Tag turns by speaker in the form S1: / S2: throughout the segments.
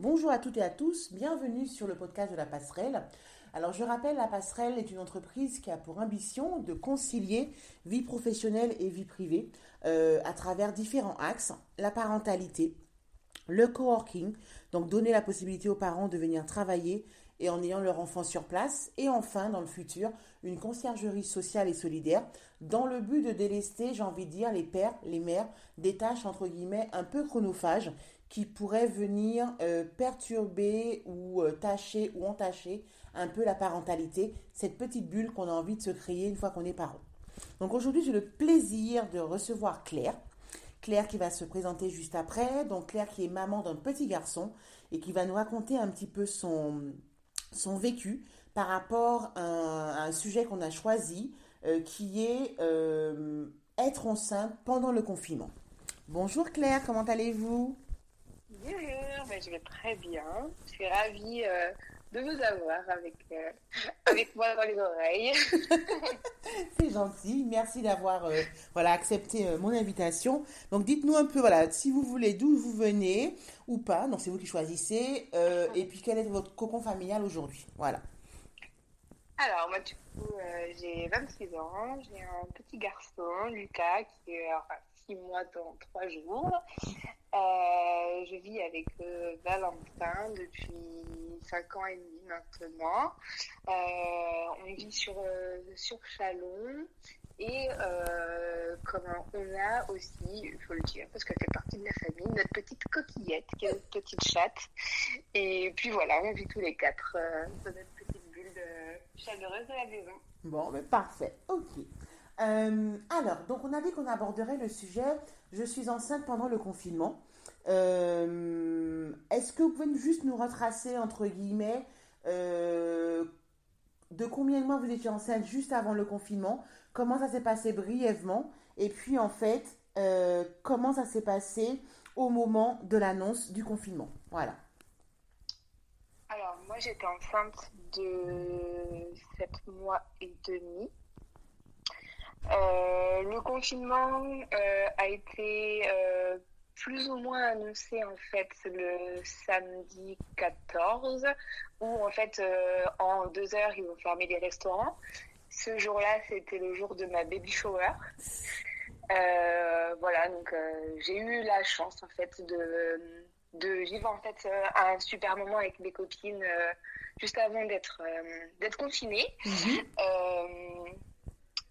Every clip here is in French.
S1: Bonjour à toutes et à tous, bienvenue sur le podcast de la passerelle. Alors je rappelle, la passerelle est une entreprise qui a pour ambition de concilier vie professionnelle et vie privée euh, à travers différents axes, la parentalité, le coworking, donc donner la possibilité aux parents de venir travailler et en ayant leur enfant sur place, et enfin dans le futur, une conciergerie sociale et solidaire dans le but de délester, j'ai envie de dire, les pères, les mères, des tâches entre guillemets un peu chronophages qui pourraient venir euh, perturber ou euh, tâcher ou entacher un peu la parentalité, cette petite bulle qu'on a envie de se créer une fois qu'on est parent. Donc aujourd'hui, j'ai le plaisir de recevoir Claire. Claire qui va se présenter juste après. Donc Claire qui est maman d'un petit garçon et qui va nous raconter un petit peu son, son vécu par rapport à, un sujet qu'on a choisi euh, qui est être enceinte pendant le confinement. Bonjour Claire, comment allez-vous?
S2: Bonjour, ben, je vais très bien. Je suis ravie euh, de vous avoir avec, euh, avec moi dans les oreilles.
S1: c'est gentil. Merci d'avoir euh, voilà, accepté mon invitation. Donc dites-nous un peu voilà, si vous voulez d'où vous venez ou pas. Donc c'est vous qui choisissez. et puis quel est votre cocon familial aujourd'hui? Voilà.
S2: Alors moi du coup j'ai 26 ans. J'ai un petit garçon, Lucas, qui est six mois dans trois jours. Euh, je vis avec euh, Valentin depuis 5 ans et demi maintenant. Euh, on vit sur, sur Chalon et comme on a aussi, il faut le dire, parce qu'elle fait partie de la famille, notre petite coquillette qui est notre petite chatte. Et puis voilà, on vit tous les quatre dans notre petite bulle chaleureuse de la maison.
S1: Bon, mais parfait, ok. Alors, donc on a dit qu'on aborderait le sujet je suis enceinte pendant le confinement. Euh, est-ce que vous pouvez juste nous retracer, entre guillemets, euh, de combien de mois vous étiez enceinte juste avant le confinement? Comment ça s'est passé brièvement? Et puis, en fait, euh, comment ça s'est passé au moment de l'annonce du confinement? Voilà.
S2: Alors, moi, j'étais enceinte de 7 mois et demi. Euh, le confinement euh, a été euh, plus ou moins annoncé en fait le samedi 14 où en fait en deux heures ils ont fermé les restaurants. Ce jour-là c'était le jour de ma baby shower. voilà donc j'ai eu la chance en fait de de vivre en fait un super moment avec mes copines juste avant d'être d'être confinée. Mhm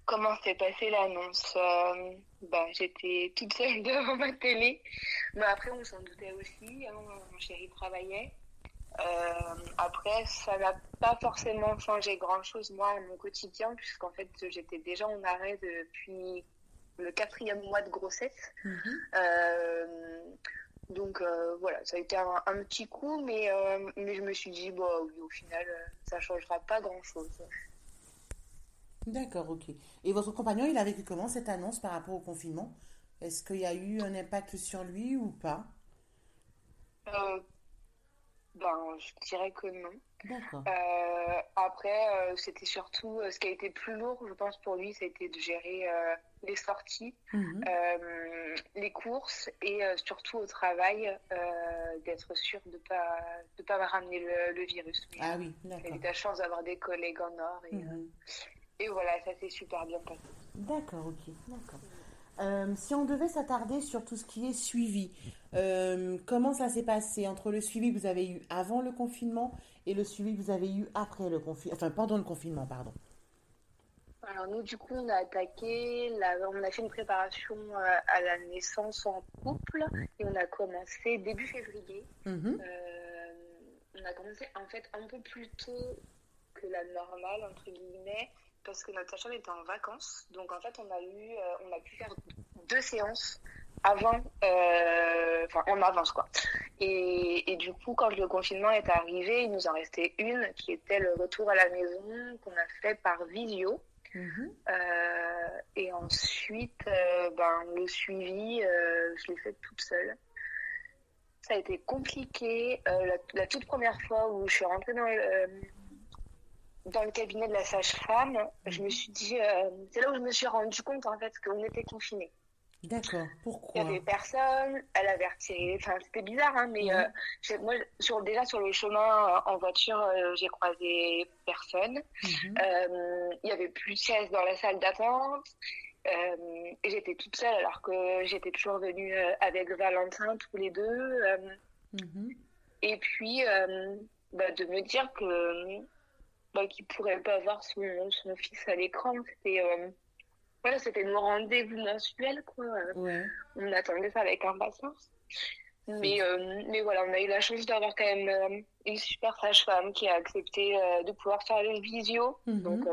S2: comment s'est passée l'annonce euh, bah, J'étais toute seule devant ma télé. Mais après, on s'en doutait aussi. Hein, mon chéri travaillait. Euh, après, ça n'a pas forcément changé grand-chose, moi, à mon quotidien, puisqu'en fait, j'étais déjà en arrêt depuis le quatrième mois de grossesse. Mhm. Euh, donc voilà, ça a été un, petit coup, mais, mais je me suis dit, bon, bah, oui, au final, ça changera pas grand-chose.
S1: D'accord, ok. Et votre compagnon, il a vécu comment cette annonce par rapport au confinement? Est-ce qu'il y a eu un impact sur lui ou pas?
S2: Euh, Ben, je dirais que non. D'accord. Euh, après, euh, c'était surtout ce qui a été plus lourd, je pense, pour lui, c'était de gérer les sorties, mhm. les courses et surtout au travail, d'être sûr de ne pas, de pas ramener le, virus.
S1: ah oui, d'accord.
S2: J'ai eu la chance d'avoir des collègues en or et, mhm. Et voilà, ça s'est super bien passé.
S1: D'accord, ok, d'accord. Euh, si on devait s'attarder sur tout ce qui est suivi, euh, comment ça s'est passé entre le suivi que vous avez eu avant le confinement et le suivi que vous avez eu après le confinement, enfin pendant le confinement, pardon?
S2: Alors nous, du coup, on a attaqué, on a fait une préparation euh, à la naissance en couple et on a commencé début février. Mhm. on a commencé en fait un peu plus tôt que la normale, entre guillemets parce que notre sage était en vacances. Donc en fait, on a eu, euh, on a pu faire deux séances avant, euh, enfin en avance quoi. Et, et, du coup, quand le confinement est arrivé, il nous en restait une qui était le retour à la maison qu'on a fait par visio. Mhm. Euh, et ensuite, ben, le suivi, je l'ai fait toute seule. Ça a été compliqué. La, la, toute première fois où je suis rentrée dans dans le cabinet de la sage-femme, je me suis dit, euh, c'est là où je me suis rendu compte en fait qu'on était confinés.
S1: D'accord. Pourquoi
S2: Il y avait personne. Elle avait retiré. Enfin, c'était bizarre, hein, mais euh, moi, sur, déjà sur le chemin euh, en voiture, euh, j'ai croisé personne. Mhm. Il y avait plus de chaises dans la salle d'attente. et j'étais toute seule alors que j'étais toujours venue avec Valentin tous les deux. Mhm. Et puis, bah, de me dire que bah, qu'il pourrait pas voir son, son fils à l'écran, c'était voilà, c'était nos rendez-vous mensuels, quoi. On attendait ça avec impatience. Mais, euh, mais voilà, on a eu la chance d'avoir quand même euh, une super sage-femme qui a accepté euh, de pouvoir faire une visio. Mhm. Donc,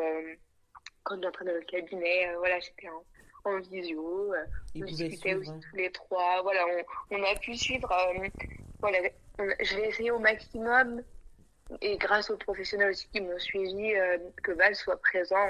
S2: quand on entrait dans le cabinet, voilà, j'étais en, en, visio. on discutait aussi tous les trois. Voilà, on, on a pu suivre. voilà, je l'ai essayé au maximum. Et grâce aux professionnels aussi qui m'ont suivi, que Val soit présent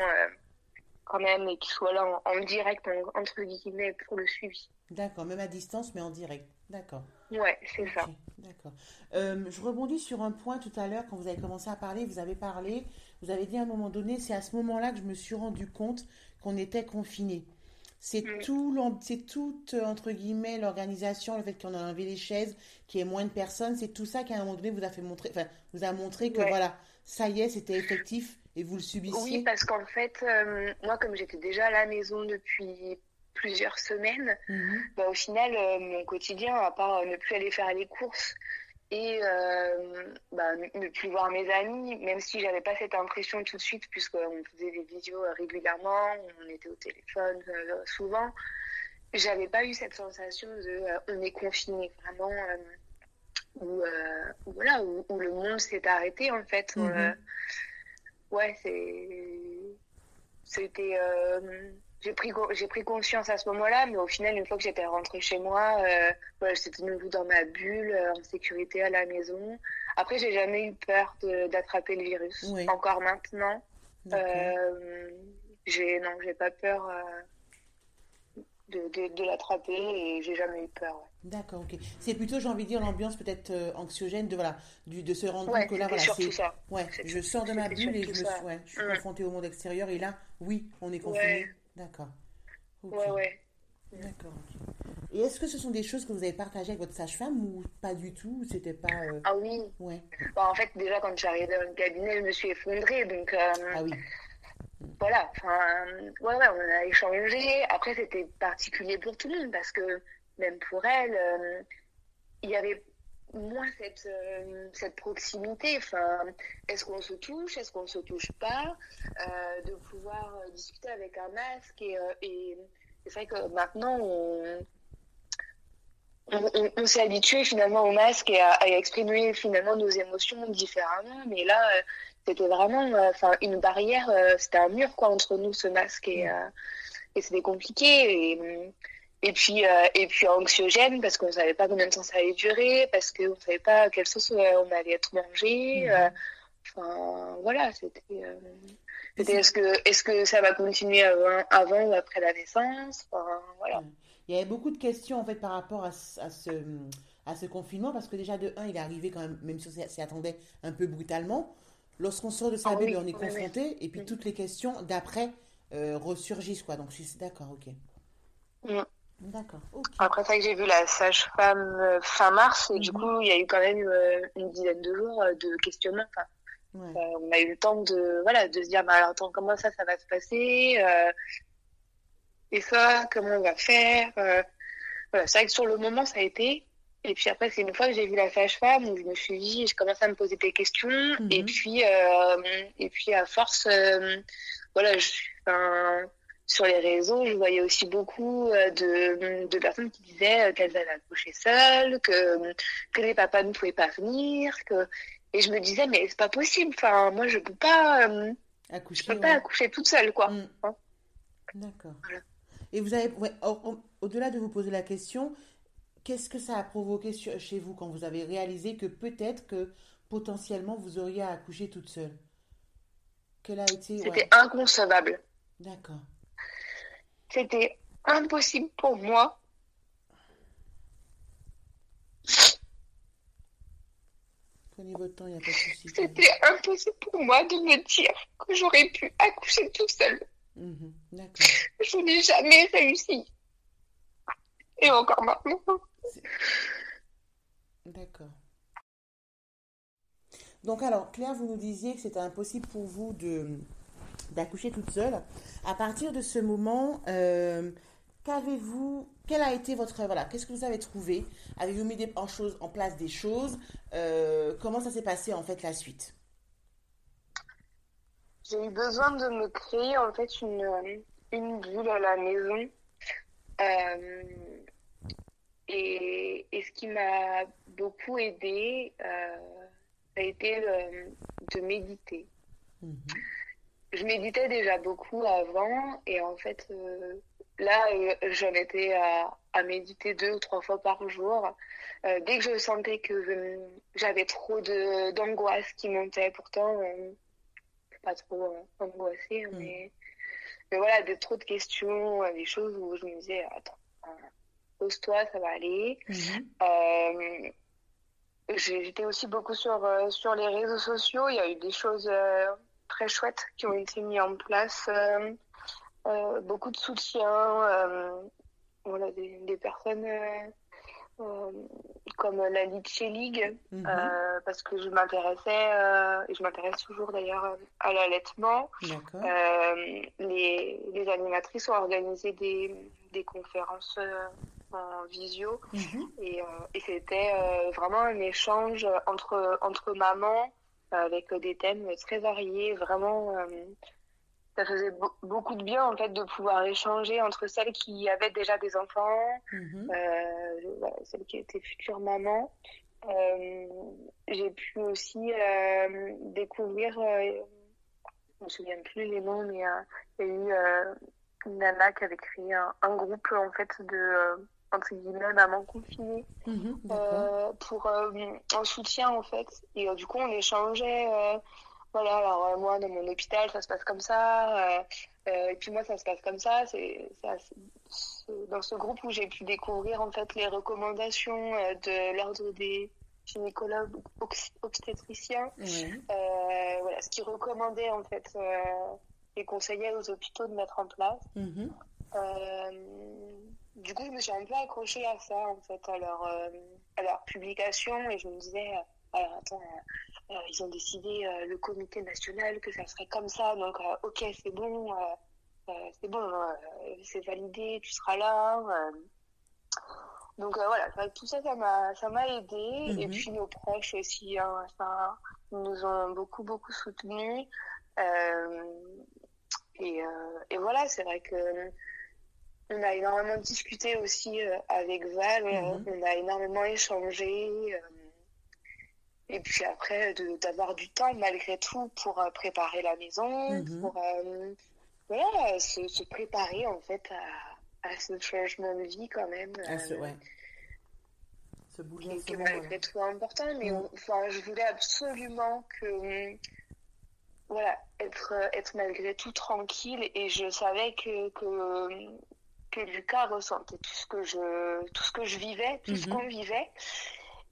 S2: quand même et qu'il soit là en, direct, entre guillemets, pour le suivi.
S1: D'accord, même à distance, mais en direct. D'accord.
S2: Ouais, c'est ça.
S1: D'accord. Euh, je rebondis sur un point tout à l'heure, quand vous avez commencé à parler, vous avez parlé, vous avez dit à un moment donné, c'est à ce moment-là que je me suis rendu compte qu'on était confinés. C'est mm. tout, c'est toute, entre guillemets, l'organisation, le fait qu'on a enlevé les chaises, qu'il y ait moins de personnes, c'est tout ça qui, à un moment donné, vous a fait montrer, enfin, vous a montré que voilà, ça y est, c'était effectif et vous le subissiez
S2: Oui, parce qu'en fait, euh, moi, comme j'étais déjà à la maison depuis plusieurs semaines, mhm. bah, au final, euh, mon quotidien, à part euh, ne plus aller faire les courses et bah, ne plus voir mes amis, même si j'avais pas cette impression tout de suite, puisqu'on faisait des vidéos régulièrement, on était au téléphone souvent, j'avais pas eu cette sensation de on est confiné, vraiment. Où, voilà, où, le monde s'est arrêté en fait. Mhm ouais, c'est, c'était, euh, j'ai pris, j'ai pris conscience à ce moment-là, mais au final, une fois que j'étais rentrée chez moi, euh, voilà, j'étais de nouveau dans ma bulle, euh, en sécurité à la maison. Après, j'ai jamais eu peur d'attraper le virus. Encore maintenant, euh, j'ai, non, j'ai pas peur de, de, de l'attraper et j'ai jamais eu peur.
S1: D'accord, ok. C'est plutôt, j'ai envie de dire, l'ambiance peut-être euh, anxiogène de, voilà, du, de se rendre compte que là, voilà,
S2: c'est.
S1: Ouais, je sors de ma bulle et je, me, ouais, je suis mm. confrontée au monde extérieur et là, oui, on est confiné. D'accord.
S2: Ouais, ouais.
S1: D'accord. Et est-ce que ce sont des choses que vous avez partagées avec votre sage-femme ou pas du tout C'était pas. Euh,
S2: ah oui.
S1: Ouais.
S2: Bah, en fait, déjà quand je suis arrivée dans le cabinet, je me suis effondrée, donc. Euh,
S1: ah oui
S2: voilà, enfin, ouais, ouais, on a échangé. Après, c'était particulier pour tout le monde parce que même pour elle, euh, il y avait moins cette, euh, cette proximité. Enfin, est-ce qu'on se touche, est-ce qu'on ne se touche pas euh, De pouvoir discuter avec un masque. Et, et c'est vrai que maintenant, on, on, s'est habitué finalement au masque et à, à, exprimer finalement nos émotions différemment. Mais là, c'était vraiment euh, enfin une barrière euh, c'était un mur quoi entre nous ce masque et, euh, et c'était compliqué et, et puis et puis anxiogène parce qu'on savait pas combien de temps ça allait durer parce qu'on savait pas quelle sauce on allait être mangé mhm. enfin voilà c'était est-ce que est-ce que ça va continuer avant, avant ou après la naissance? Enfin, voilà
S1: il y avait beaucoup de questions en fait par rapport à, à ce à ce confinement parce que déjà de un il est arrivé quand même même si on s'y attendait un peu brutalement lorsqu'on sort de sa ah bulle, on est confronté, et puis toutes les questions d'après euh, ressurgissent, quoi. Donc, je suis d'accord, ok.
S2: Mm.
S1: D'accord.
S2: Après ça, j'ai vu la sage-femme euh, fin mars, et du mhm. coup, il y a eu quand même euh, une dizaine de jours de questionnement. on a eu le temps de, voilà, de se dire, bah, alors, attends, comment ça, ça va se passer Et ça, comment on va faire Voilà, c'est vrai que sur le moment, ça a été. Et puis après, c'est une fois que j'ai vu la sage-femme où je me suis dit, je commence à me poser des questions. Mhm. Et puis, euh, et puis à force, euh, voilà, je, sur les réseaux, je voyais aussi beaucoup euh, de, de personnes qui disaient qu'elles allaient accoucher seules, que, que les papas ne pouvaient pas venir. Que... Et je me disais, mais c'est pas possible. Enfin, moi, je peux pas, accoucher, je peux pas accoucher toute seule, quoi. Mm. Hein.
S1: D'accord. Et vous avez, au-delà de vous poser la question, Qu'est-ce que ça a provoqué chez vous quand vous avez réalisé que peut-être que potentiellement vous auriez à accoucher toute seule?
S2: C'était inconcevable.
S1: D'accord.
S2: C'était impossible pour moi.
S1: Prenez votre temps, il n'y a pas de souci.
S2: C'était impossible pour moi de me dire que j'aurais pu accoucher toute seule.
S1: Mhm, d'accord.
S2: Je n'ai jamais réussi. Et encore maintenant.
S1: D'accord. Donc alors, Claire, vous nous disiez que c'était impossible pour vous de d'accoucher toute seule. À partir de ce moment, euh, qu'avez-vous, quel a été votre, voilà, qu'est-ce que vous avez trouvé? Avez-vous mis en, chose, en place des choses? Euh, Comment ça s'est passé en fait la suite?
S2: J'ai eu besoin de me créer en fait une, une bulle à la maison. Euh, et, et, ce qui m'a beaucoup aidé, ça a été de méditer. Mhm je méditais déjà beaucoup avant et en fait euh, là euh, j'en étais à, à, méditer deux ou trois fois par jour euh, dès que je sentais que j'avais trop de d'angoisse qui montait pourtant pas trop angoissée hein, mm. mais mais voilà trop de questions des choses où je me disais attends pose-toi ça va aller mm-hmm. j'étais aussi beaucoup sur sur les réseaux sociaux il y a eu des choses très chouettes qui ont été mis en place. Euh, euh, beaucoup de soutien, euh, voilà, des, des personnes comme la Litchi League, mhm. parce que je m'intéressais, et je m'intéresse toujours d'ailleurs à l'allaitement. les, les animatrices ont organisé des, des conférences en visio mhm. et, et c'était vraiment un échange entre, entre mamans avec des thèmes très variés. Vraiment, euh, ça faisait beaucoup de bien en fait de pouvoir échanger entre celles qui avaient déjà des enfants, mhm. euh, celles qui étaient futures mamans. Euh, j'ai pu aussi découvrir, je me souviens plus les noms, mais il y a eu une nana qui avait créé un, un groupe en fait de entre guillemets maman confinée mhm, euh, pour euh, un soutien en fait. Et euh, du coup on échangeait voilà alors moi dans mon hôpital ça se passe comme ça et puis moi ça se passe comme ça. C'est dans ce groupe où j'ai pu découvrir en fait les recommandations de l'ordre des gynécologues obstétriciens. Voilà ce qu'ils recommandaient en fait et conseillaient aux hôpitaux de mettre en place. Mhm du coup, je me suis un peu accrochée à ça, en fait, à leur, euh, à leur publication. Et je me disais, euh, alors attends, euh, ils ont décidé, le comité national, que ça serait comme ça. Donc, ok, c'est bon, c'est bon, c'est validé, tu seras là. donc voilà, tout ça, ça m'a, ça m'a aidé. Et mhm. puis nos proches aussi, hein, ça, nous ont beaucoup, beaucoup soutenus. et, et voilà, c'est vrai que on a énormément discuté aussi euh, avec Val, mhm. on a énormément échangé. Euh, et puis après, d'avoir du temps malgré tout pour euh, préparer la maison, mhm. pour voilà, se, préparer en fait à, à, ce changement de vie quand même.
S1: Ah, ouais.
S2: Ce qui malgré tout important, mais mhm. enfin, je voulais absolument que voilà, être, être malgré tout tranquille et je savais que, que que Lucas ressentait tout ce que je, tout ce que je vivais, tout ce mhm. qu'on vivait.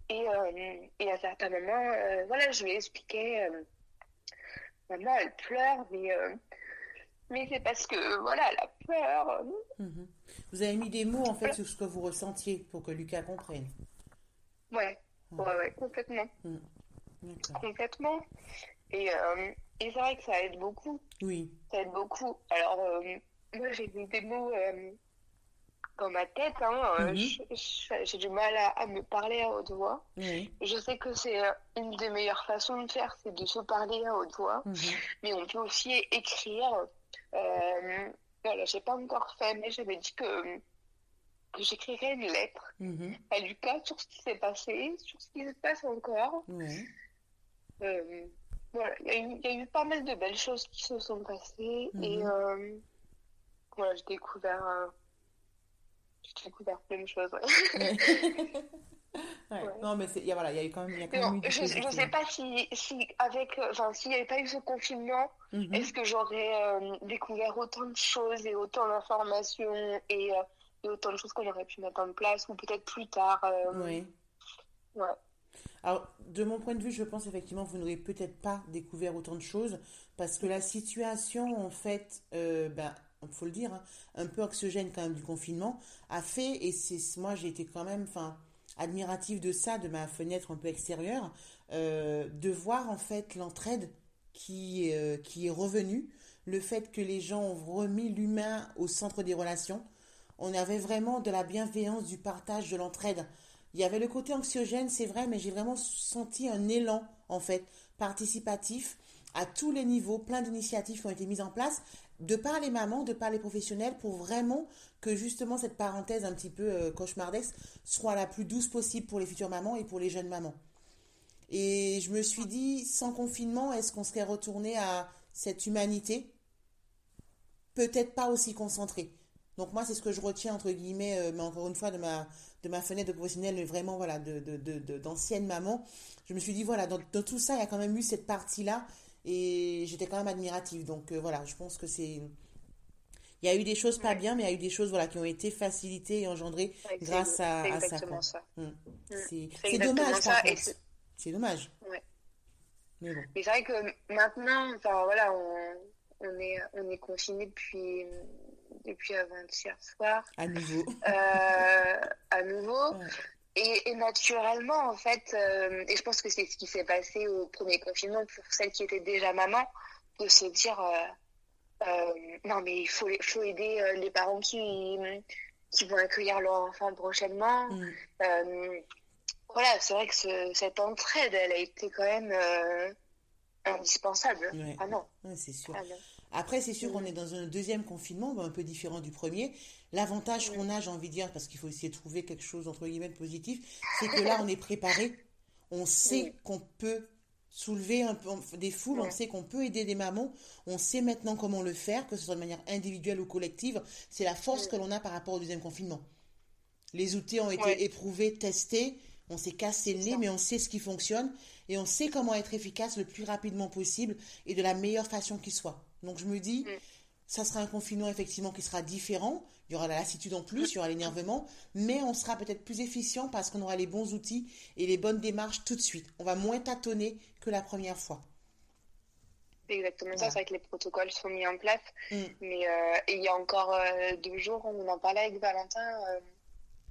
S2: Et, euh, et, à certains moments, euh, voilà, je lui ai expliqué, euh, maman, elle pleure, mais, mais c'est parce que, voilà, elle a peur.
S1: Mhm. Vous avez mis des mots, en fait, sur ce que vous ressentiez pour que Lucas comprenne.
S2: Ouais, ouais, ouais, complètement. Mhm. Complètement. Et, et c'est vrai que ça aide beaucoup.
S1: Oui.
S2: Ça aide beaucoup. Alors, moi, j'ai mis des mots dans ma tête. Hein, euh, mhm. J'ai du mal à, me parler à haute voix. Je sais que c'est euh, une des meilleures façons de faire, c'est de se parler à haute voix. Mhm. Mais on peut aussi écrire. Euh, voilà, j'ai pas encore fait, mais j'avais dit que, que j'écrirais une lettre mhm. à Lucas sur ce qui s'est passé, sur ce qui se passe encore. Euh, voilà, il y, a eu pas mal de belles choses qui se sont passées et voilà, j'ai découvert j'ai découvert plein de choses.
S1: Ouais. Non, mais il y, a, voilà, y a eu quand même, y a quand même
S2: eu je ne sais pas si, si avec, enfin, s'il n'y avait pas eu ce confinement, mhm. est-ce que j'aurais euh, découvert autant de choses et autant d'informations et, euh, et, autant de choses qu'on aurait pu mettre en place ou peut-être plus tard. Euh,
S1: oui.
S2: Ouais.
S1: Alors, de mon point de vue, je pense effectivement que vous n'aurez peut-être pas découvert autant de choses parce que la situation, en fait, ben, faut le dire, hein, un peu oxygène quand même du confinement, a fait, et c'est moi j'ai été quand même, enfin, admirative de ça, de ma fenêtre un peu extérieure, euh, de voir en fait l'entraide qui, euh, qui est revenue, le fait que les gens ont remis l'humain au centre des relations. On avait vraiment de la bienveillance, du partage, de l'entraide. Il y avait le côté anxiogène, c'est vrai, mais j'ai vraiment senti un élan, en fait, participatif à tous les niveaux, plein d'initiatives qui ont été mises en place, de par les mamans, de par les professionnels, pour vraiment que justement cette parenthèse un petit peu euh, cauchemardesque soit la plus douce possible pour les futures mamans et pour les jeunes mamans. Et je me suis dit, sans confinement, est-ce qu'on serait retourné à cette humanité? Peut-être pas aussi concentrée. Donc moi, c'est ce que je retiens, entre guillemets, euh, mais encore une fois, de ma, de ma fenêtre de professionnelle, mais vraiment, voilà, d'ancienne de, de, maman. Je me suis dit, voilà, dans, tout ça, il y a quand même eu cette partie-là, et j'étais quand même admirative. Donc euh, voilà, je pense que c'est... Il y a eu des choses pas bien, mais il y a eu des choses voilà, qui ont été facilitées et engendrées grâce à, à ça. ça. Hum. Hum. C'est dommage, C'est dommage.
S2: Mais, bon. mais c'est vrai que maintenant, enfin voilà, on, on est, on est confiné depuis depuis avant-hier soir.
S1: À nouveau.
S2: Euh, à nouveau. Et, naturellement, en fait, euh, et je pense que c'est ce qui s'est passé au premier confinement pour celles qui étaient déjà maman, de se dire euh, non, mais il faut, faut aider les parents qui, qui vont accueillir leur enfant prochainement. Mm. voilà, c'est vrai que cette entraide, elle a été quand même indispensable. Ah non.
S1: c'est sûr. Ah après, c'est sûr qu'on est dans un deuxième confinement, un peu différent du premier. L'avantage qu'on a, j'ai envie de dire, parce qu'il faut essayer de trouver quelque chose, entre guillemets, positif, c'est que là, on est préparé. On sait qu'on peut soulever un peu des foules, on sait qu'on peut aider des mamans, on sait maintenant comment le faire, que ce soit de manière individuelle ou collective. C'est la force que l'on a par rapport au deuxième confinement. Les outils ont été éprouvés, testés, on s'est cassé le nez, mais on sait ce qui fonctionne et on sait comment être efficace le plus rapidement possible et de la meilleure façon qui soit. Donc je me dis, ça sera un confinement effectivement qui sera différent. Il y aura la lassitude en plus, il y aura l'énervement, mais on sera peut-être plus efficient parce qu'on aura les bons outils et les bonnes démarches tout de suite. On va moins tâtonner que la première fois.
S2: C'est exactement ça, c'est vrai que les protocoles sont mis en place. Mm. Mais euh, il y a encore euh, deux jours, on en parlait avec Valentin euh,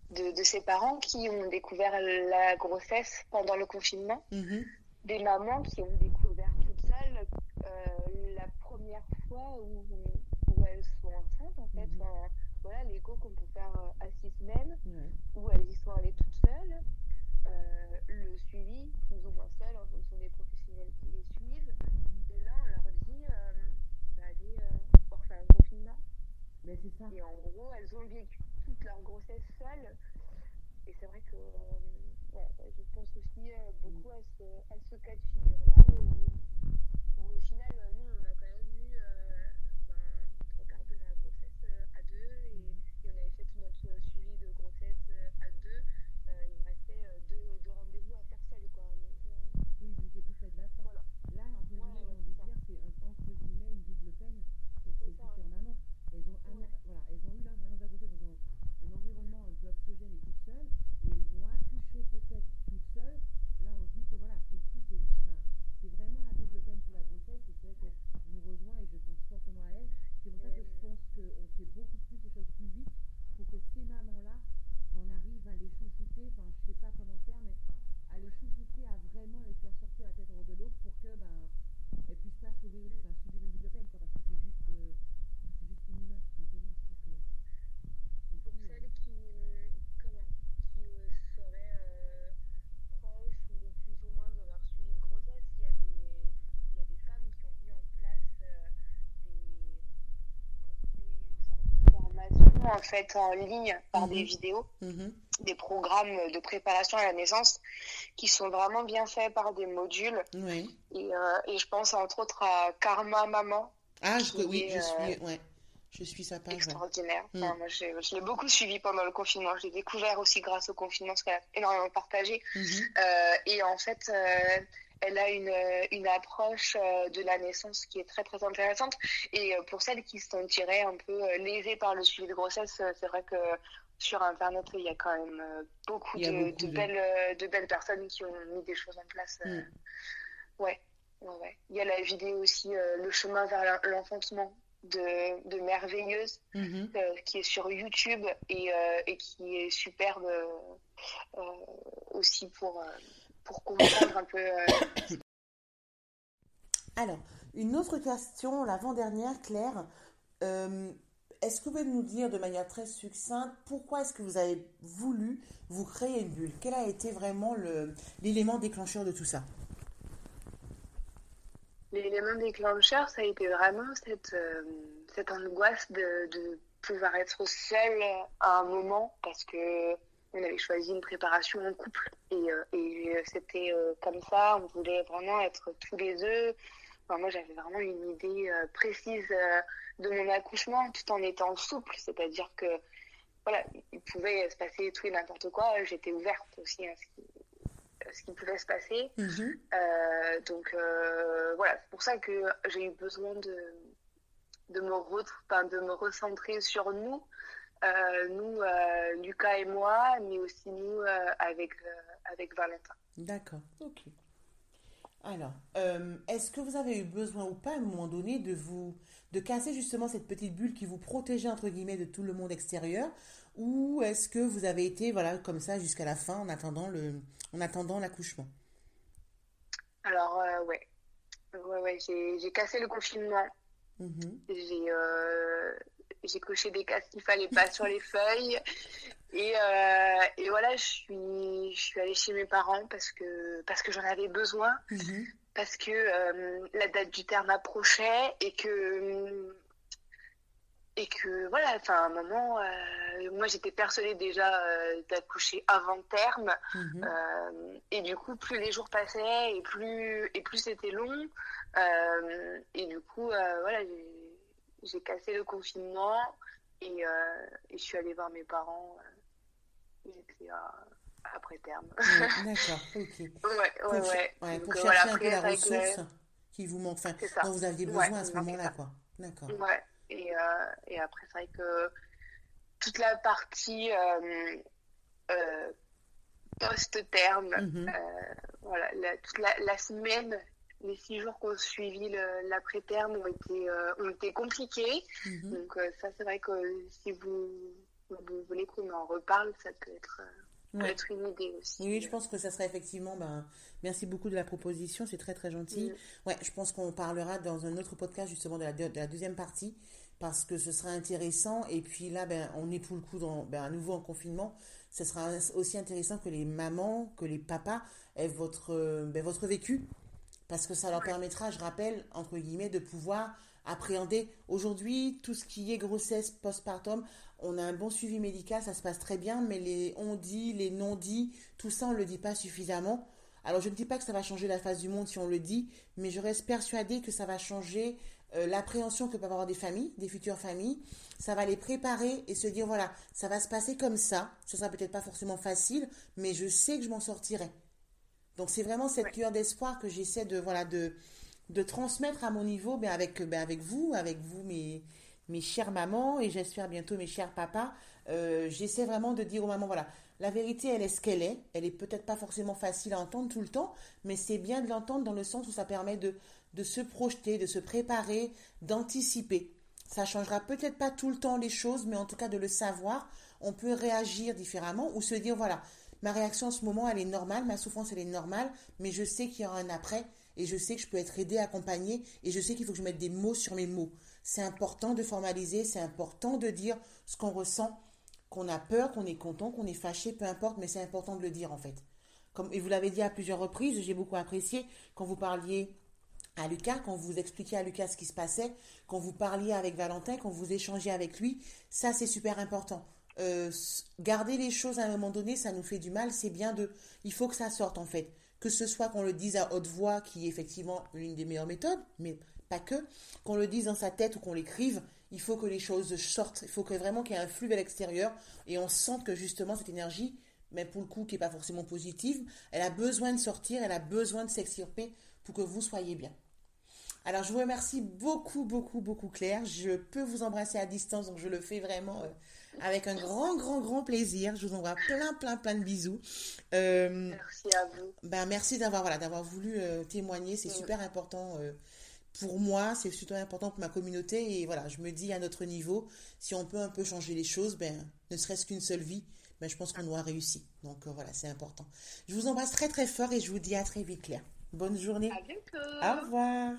S2: de, de, ses parents qui ont découvert la grossesse pendant le confinement. Mm-hmm. Des mamans qui ont découvert toutes seules où, où, elles sont enceintes, en fait. Mhm. Voilà, l'écho qu'on peut faire euh, à six semaines, où elles y sont allées toutes seules. Euh, le suivi, plus ou moins seul, en fonction des professionnels qui les suivent. Et là, on leur dit, euh, bah, allez, on refait un confinement.
S1: Mais c'est ça.
S2: Et en gros, elles ont vécu toute leur grossesse seules. Et c'est vrai que je pense aussi beaucoup à ce, à ce cas de figure-là où, où, au final, nous, on a quand même eu suivi de grossesse euh, à deux, euh, il me restait euh, deux, deux rendez-vous à faire seul. Quoi. Donc,
S1: oui, vous étiez plus fait de la fin. Voilà. Là, entre guillemets, ouais, j'ai envie de dire, c'est entre guillemets une double peine pour ces futures mamans. Elles ont, un, voilà, elles ont eu leur de grossesse dans un, un, environnement un peu oxygène et toutes seules, et elles vont accoucher peut-être toutes seules. Là, on se dit que voilà, pour le coup, c'est vraiment la double peine pour la grossesse, et c'est vrai que je vous rejoins et je pense fortement à elle. C'est pour ça que je pense qu'on fait beaucoup plus les choses plus vite que ces mamans-là, on arrive à les chouchouter, enfin je sais pas comment faire, mais à les chouchouter, à vraiment les faire sortir la tête hors de l'eau pour que ben elles puissent pas subir, enfin, subir une double peine, quoi, parce que c'est juste, euh, c'est juste inhumain tout simplement.
S2: Que, pour celles qui, euh, comment, qui euh, seraient euh, proches ou plus ou moins de leur suivi de grossesse, il y a des, il y a des femmes qui ont mis en place euh, des, des sortes de formations en fait en ligne par des mhm. vidéos, mhm. des programmes de préparation à la naissance qui sont vraiment bien faits par des modules. Oui. Et, euh, et, je pense entre autres à Karma Maman.
S1: Ah, je, oui, je suis, euh, ouais. Je suis sa page.
S2: Extraordinaire. Mm. moi, je, l'ai beaucoup suivi pendant le confinement. Je l'ai découvert aussi grâce au confinement, ce qu'elle a énormément partagé. Mhm. Euh, et en fait, elle a une, une approche euh, de la naissance qui est très très intéressante. Et euh, pour celles qui se sentiraient un peu euh, lésées par le suivi de grossesse, c'est vrai que sur Internet, il y a quand même beaucoup, de, Belles, de belles personnes qui ont mis des choses en place. Mm. Ouais. ouais. Il y a la vidéo aussi, Le chemin vers l'enfantement, de, de Merveilleuse, mhm. qui est sur YouTube et, et qui est superbe aussi pour, pour comprendre un peu.
S1: Alors, une autre question, l'avant-dernière, Claire. Est-ce que vous pouvez nous dire de manière très succincte pourquoi est-ce que vous avez voulu vous créer une bulle? Quel a été vraiment l'élément déclencheur de tout ça?
S2: L'élément déclencheur, ça a été vraiment cette, euh, cette angoisse de, de, pouvoir être seule à un moment parce que on avait choisi une préparation en couple et, euh, et c'était euh, comme ça, on voulait vraiment être tous les deux. moi, j'avais vraiment une idée précise de mon accouchement tout en étant souple, c'est-à-dire que voilà, il pouvait se passer tout et n'importe quoi. J'étais ouverte aussi à ce qui, pouvait se passer. Mhm. Euh, donc euh, voilà, c'est pour ça que j'ai eu besoin de, de, me, de me recentrer sur nous, euh, nous, Lucas et moi, mais aussi nous avec, avec Valentin.
S1: D'accord, ok. Alors, est-ce que vous avez eu besoin ou pas à un moment donné de vous de casser justement cette petite bulle qui vous protégeait entre guillemets de tout le monde extérieur? Ou est-ce que vous avez été voilà comme ça jusqu'à la fin en attendant le en attendant l'accouchement?
S2: Alors euh, ouais ouais ouais j'ai cassé le confinement mm-hmm. j'ai euh, j'ai coché des cases qu'il fallait pas sur les feuilles. Et, euh, et voilà je suis je suis allée chez mes parents parce que parce que j'en avais besoin. Mm-hmm parce que euh, la date du terme approchait et que et que voilà enfin à un moment euh, moi j'étais persuadée déjà d'accoucher avant terme. Mhm. et du coup plus les jours passaient et plus et plus c'était long. Et du coup voilà j'ai cassé le confinement et, et, je suis allée voir mes parents j'étais après terme.
S1: D'accord, ok.
S2: Ouais, ouais,
S1: ouais. pour chercher un peu la ressource qui vous manque, enfin, dont vous aviez besoin à ce moment-là, quoi. D'accord.
S2: Ouais, et, euh, et après, c'est vrai que toute la partie euh, euh, post-terme, mhm. euh, voilà, la, toute la, la, semaine, les six jours qu'on suivi l'après-terme ont été, euh, ont été compliqués. Mhm. Donc, ça, c'est vrai que si vous, vous voulez qu'on en reparle, ça peut être être une idée aussi.
S1: Oui, je pense que ça serait effectivement. Ben, merci beaucoup de la proposition, c'est très très gentil. Mm. Ouais, je pense qu'on parlera dans un autre podcast justement de la, de la, deuxième partie parce que ce sera intéressant. Et puis là, ben, on est tout le coup dans, ben, à nouveau en confinement. Ce sera aussi intéressant que les mamans, que les papas aient votre, ben, votre vécu parce que ça leur permettra, je rappelle, entre guillemets, de pouvoir appréhender aujourd'hui tout ce qui est grossesse postpartum. On a un bon suivi médical, ça se passe très bien, mais les on-dit, les non-dits, tout ça, on ne le dit pas suffisamment. Alors, je ne dis pas que ça va changer la face du monde si on le dit, mais je reste persuadée que ça va changer euh, l'appréhension que peuvent avoir des familles, des futures familles. Ça va les préparer et se dire, voilà, ça va se passer comme ça. Ce sera peut-être pas forcément facile, mais je sais que je m'en sortirai. Donc, c'est vraiment cette lueur d'espoir que j'essaie de, voilà, de, de transmettre à mon niveau, ben avec, ben avec vous, avec vous, mes, mes chères mamans, et j'espère bientôt mes chers papas. Euh, j'essaie vraiment de dire aux mamans, voilà, la vérité, elle est ce qu'elle est. Elle est peut-être pas forcément facile à entendre tout le temps, mais c'est bien de l'entendre dans le sens où ça permet de, de se projeter, de se préparer, d'anticiper. Ça changera peut-être pas tout le temps les choses, mais en tout cas de le savoir, on peut réagir différemment ou se dire, voilà, ma réaction en ce moment, elle est normale, ma souffrance, elle est normale, mais je sais qu'il y aura un après. Et je sais que je peux être aidée, accompagnée, et je sais qu'il faut que je mette des mots sur mes mots. C'est important de formaliser, c'est important de dire ce qu'on ressent, qu'on a peur, qu'on est content, qu'on est fâché, peu importe, mais c'est important de le dire en fait. Comme, et vous l'avez dit à plusieurs reprises, j'ai beaucoup apprécié quand vous parliez à Lucas, quand vous expliquiez à Lucas ce qui se passait, quand vous parliez avec Valentin, quand vous échangez avec lui, ça c'est super important. Euh, garder les choses à un moment donné, ça nous fait du mal, c'est bien de... Il faut que ça sorte en fait que ce soit qu'on le dise à haute voix, qui est effectivement l'une des meilleures méthodes, mais pas que, qu'on le dise dans sa tête ou qu'on l'écrive, il faut que les choses sortent, il faut que vraiment qu'il y ait un flux vers l'extérieur et on sente que justement cette énergie, mais pour le coup qui n'est pas forcément positive, elle a besoin de sortir, elle a besoin de s'extirper pour que vous soyez bien. Alors je vous remercie beaucoup, beaucoup, beaucoup Claire. Je peux vous embrasser à distance, donc je le fais vraiment euh, avec un grand, grand, grand plaisir. Je vous envoie plein, plein, plein de bisous.
S2: Euh, merci à vous.
S1: Ben, merci d'avoir voilà, d'avoir voulu euh, témoigner. C'est super important. Pour moi, c'est surtout important pour ma communauté. Et voilà, je me dis à notre niveau, si on peut un peu changer les choses, ben, ne serait-ce qu'une seule vie, ben, je pense qu'on aura réussi. Donc euh, voilà, c'est important. Je vous embrasse très très fort et je vous dis à très vite, Claire. Bonne journée.
S2: À bientôt.
S1: Au revoir.